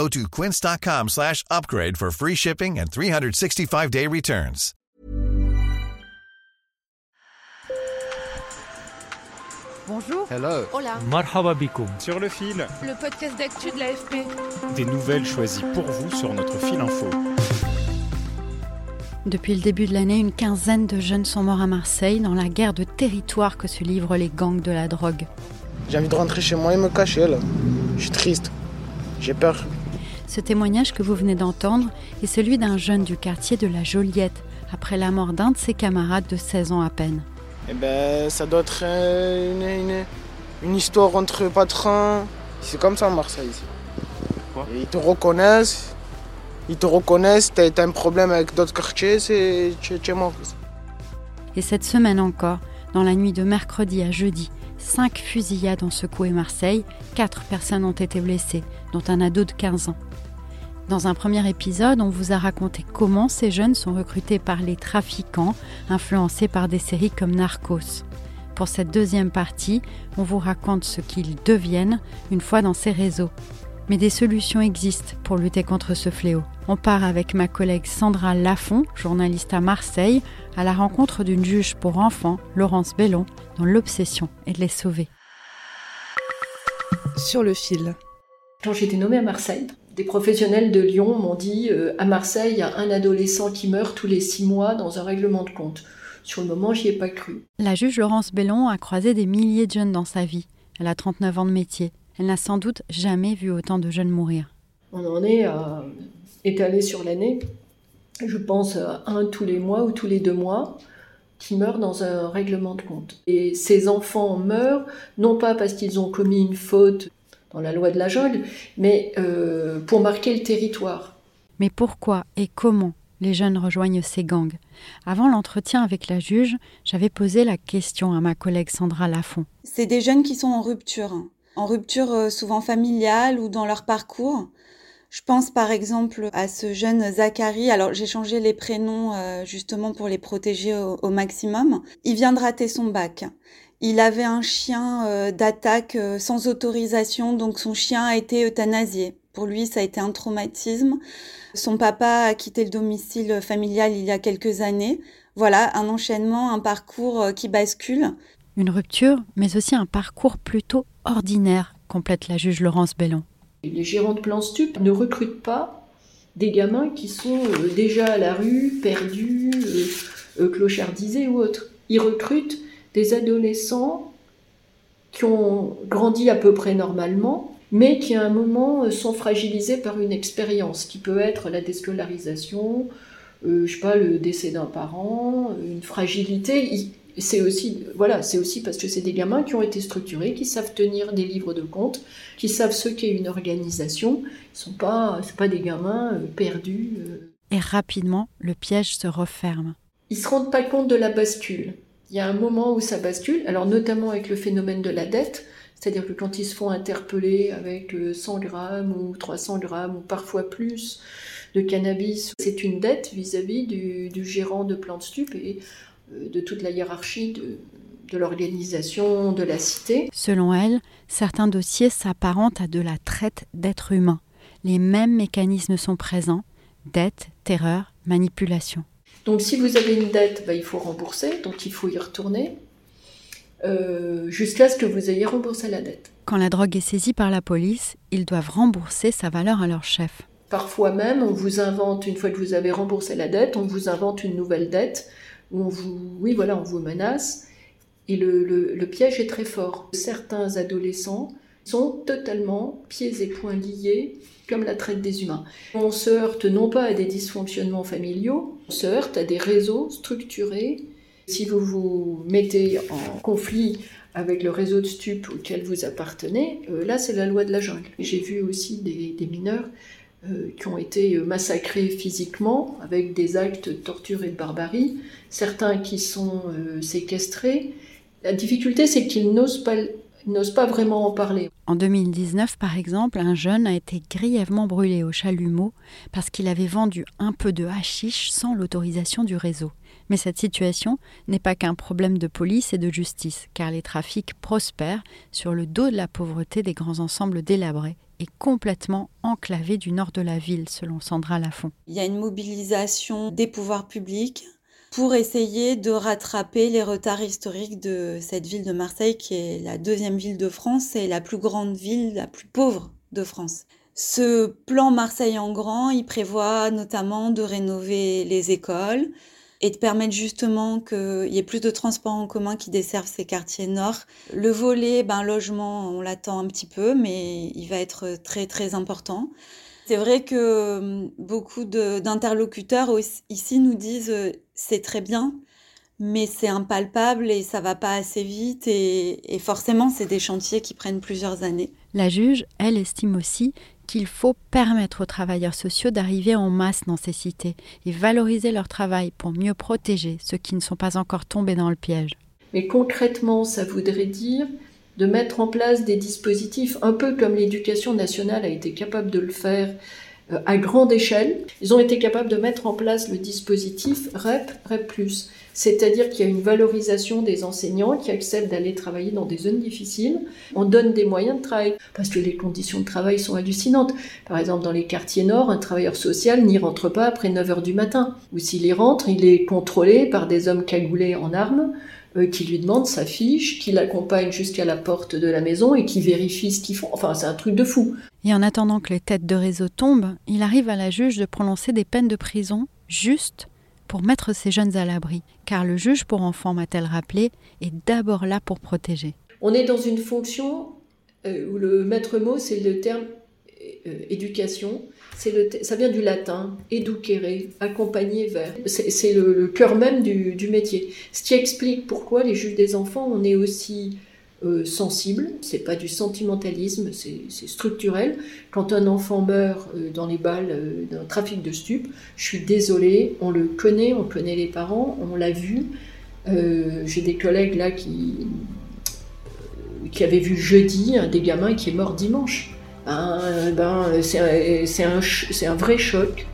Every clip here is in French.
Go to quince.com slash upgrade for free shipping and 365-day returns. Bonjour. Hello. Hola. Marhaba. Sur le fil, Le podcast d'actu de l'AFP. des nouvelles choisies pour vous sur notre fil info. Depuis le début de l'année, une quinzaine de jeunes sont morts à Marseille dans la guerre de territoire que se livrent les gangs de la drogue. J'ai envie de rentrer chez moi et me cacher là. Je suis triste. J'ai peur. Ce témoignage que vous venez d'entendre est celui d'un jeune du quartier de la Joliette, après la mort d'un de ses camarades de 16 ans à peine. Eh ben, ça doit être euh, une, une- une histoire entre patrons. C'est comme ça à Marseille. ici. Quoi Et Ils te reconnaissent. Ils te reconnaissent. T'as t'as un problème avec d'autres quartiers, c'est tu, tu es mort. Et cette semaine encore, dans la nuit de mercredi à jeudi, cinq fusillades ont secoué Marseille, quatre personnes ont été blessées, dont un ado de 15 ans. Dans un premier épisode, on vous a raconté comment ces jeunes sont recrutés par les trafiquants, influencés par des séries comme Narcos. Pour cette deuxième partie, on vous raconte ce qu'ils deviennent une fois dans ces réseaux. Mais des solutions existent pour lutter contre ce fléau. On part avec ma collègue Sandra Lafont, journaliste à Marseille, à la rencontre d'une juge pour enfants, Laurence Bellon, dont l'obsession est de les sauver. Sur le fil. Quand j'ai été nommée à Marseille, des professionnels de Lyon m'ont dit euh, à Marseille, il y a un adolescent qui meurt tous les six mois dans un règlement de compte. Sur le moment, j'y ai pas cru. La juge Laurence Bellon a croisé des milliers de jeunes dans sa vie. Elle a 39 ans de métier. Elle n'a sans doute jamais vu autant de jeunes mourir. On en est à étaler sur l'année. Je pense à un tous les mois ou tous les deux mois qui meurt dans un règlement de compte. Et ces enfants meurent non pas parce qu'ils ont commis une faute dans la loi de la jungle, mais euh, pour marquer le territoire. Mais pourquoi et comment les jeunes rejoignent ces gangs? Avant l'entretien avec la juge, j'avais posé la question à ma collègue Sandra Lafont. C'est des jeunes qui sont en rupture. En rupture euh, souvent familiale ou dans leur parcours. Je pense par exemple à ce jeune Zachary. Alors j'ai changé les prénoms euh, justement pour les protéger au, au maximum. Il vient de rater son bac. Il avait un chien euh, d'attaque euh, sans autorisation, donc son chien a été euthanasié. Pour lui, ça a été un traumatisme. Son papa a quitté le domicile familial il y a quelques années. Voilà, un enchaînement, un parcours euh, qui bascule. Une rupture, mais aussi un parcours plutôt ordinaire, complète la juge Laurence Bellon. Les gérants de plans stup ne recrutent pas des gamins qui sont euh, déjà à la rue, perdus, euh, euh, clochardisés ou autres. Ils recrutent des adolescents qui ont grandi à peu près normalement, mais qui à un moment sont fragilisés par une expérience qui peut être la déscolarisation, euh, je sais pas, le décès d'un parent, une fragilité. C'est aussi, voilà, c'est aussi parce que c'est des gamins qui ont été structurés, qui savent tenir des livres de comptes, qui savent ce qu'est une organisation. Ils sont pas, c'est pas des gamins euh, perdus. euh. Et rapidement, le piège se referme. Ils se rendent pas compte de la bascule. Il y a un moment où ça bascule, alors notamment avec le phénomène de la dette, c'est-à-dire que quand ils se font interpeller avec euh, 100 grammes ou 300 grammes ou parfois plus de cannabis, c'est une dette vis-à-vis du, du gérant de plan de stup et euh, de toute la hiérarchie de, de l'organisation, de la cité. Selon elle, certains dossiers s'apparentent à de la traite d'êtres humains. Les mêmes mécanismes sont présents dette, terreur, manipulation. Donc si vous avez une dette, bah, il faut rembourser, donc il faut y retourner euh, jusqu'à ce que vous ayez remboursé la dette. Quand la drogue est saisie par la police, ils doivent rembourser sa valeur à leur chef. Parfois même, on vous invente, une fois que vous avez remboursé la dette, on vous invente une nouvelle dette, où on vous, oui, voilà, on vous menace. Et le, le- piège est très fort. Certains adolescents sont totalement pieds et poings liés, comme la traite des humains. On se heurte non pas à des dysfonctionnements familiaux, on se heurte à des réseaux structurés. Si vous vous mettez en conflit avec le réseau de stupes auquel vous appartenez, euh, là c'est la loi de la jungle. J'ai vu aussi des, des mineurs qui ont été massacrés physiquement avec des actes de torture et de barbarie, certains qui sont euh, séquestrés. La difficulté, c'est qu'ils n'osent pas, n'osent pas vraiment en parler. En 2019, par exemple, un jeune a été grièvement brûlé au chalumeau parce qu'il avait vendu un peu de hashish sans l'autorisation du réseau. Mais cette situation n'est pas qu'un problème de police et de justice, car les trafics prospèrent sur le dos de la pauvreté des grands ensembles délabrés et complètement enclavés du nord de la ville, selon Sandra Lafont. Il y a une mobilisation des pouvoirs publics pour essayer de rattraper les retards historiques de cette ville de Marseille, qui est la deuxième ville de France et la plus grande ville, la plus pauvre de France. Ce plan Marseille en grand, il prévoit notamment de rénover les écoles, et de permettre justement qu'il y ait plus de transports en commun qui desservent ces quartiers nord. Le volet ben, logement, on l'attend un petit peu, mais il va être très très important. C'est vrai que hum, beaucoup d'interlocuteurs ici nous disent euh, c'est très bien, mais c'est impalpable et ça va pas assez vite et, et forcément c'est des chantiers qui prennent plusieurs années. La juge, elle estime aussi qu'il faut permettre aux travailleurs sociaux d'arriver en masse dans ces cités et valoriser leur travail pour mieux protéger ceux qui ne sont pas encore tombés dans le piège. Mais concrètement, ça voudrait dire de mettre en place des dispositifs un peu comme l'éducation nationale a été capable de le faire à grande échelle. Ils ont été capables de mettre en place le dispositif REP, REP+. C'est-à-dire qu'il y a une valorisation des enseignants qui acceptent d'aller travailler dans des zones difficiles. On donne des moyens de travail parce que les conditions de travail sont hallucinantes. Par exemple, dans les quartiers nord, un travailleur social n'y rentre pas après 9 heures du matin. Ou s'il y rentre, il est contrôlé par des hommes cagoulés en armes euh, qui lui demandent sa fiche, qui l'accompagnent jusqu'à la porte de la maison et qui vérifient ce qu'ils font. Enfin, c'est un truc de fou. Et en attendant que les têtes de réseau tombent, il arrive à la juge de prononcer des peines de prison juste pour mettre ces jeunes à l'abri, car le juge pour enfants, m'a-t-elle rappelé, est d'abord là pour protéger. On est dans une fonction euh, où le maître mot, c'est le terme euh, éducation, le, ça vient du latin, educere, accompagner vers. C'est le, cœur même du, métier. Ce qui explique pourquoi les juges des enfants, on est aussi euh, sensible, c'est pas du sentimentalisme, c'est structurel. Quand un enfant meurt euh, dans les balles euh, d'un trafic de stupes, je suis désolée, on le connaît, on connaît les parents, on l'a vu. J'ai des collègues là qui, qui avaient vu jeudi un des gamins qui est mort dimanche. Ben, ben, c'est un, un vrai choc.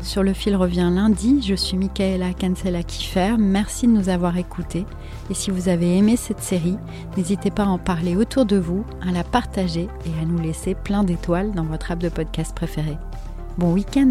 Sur le fil revient lundi. Je suis Michaela Cancela Kiffer. Merci de nous avoir écoutés. Et si vous avez aimé cette série, n'hésitez pas à en parler autour de vous, à la partager et à nous laisser plein d'étoiles dans votre app de podcast préféré. Bon week-end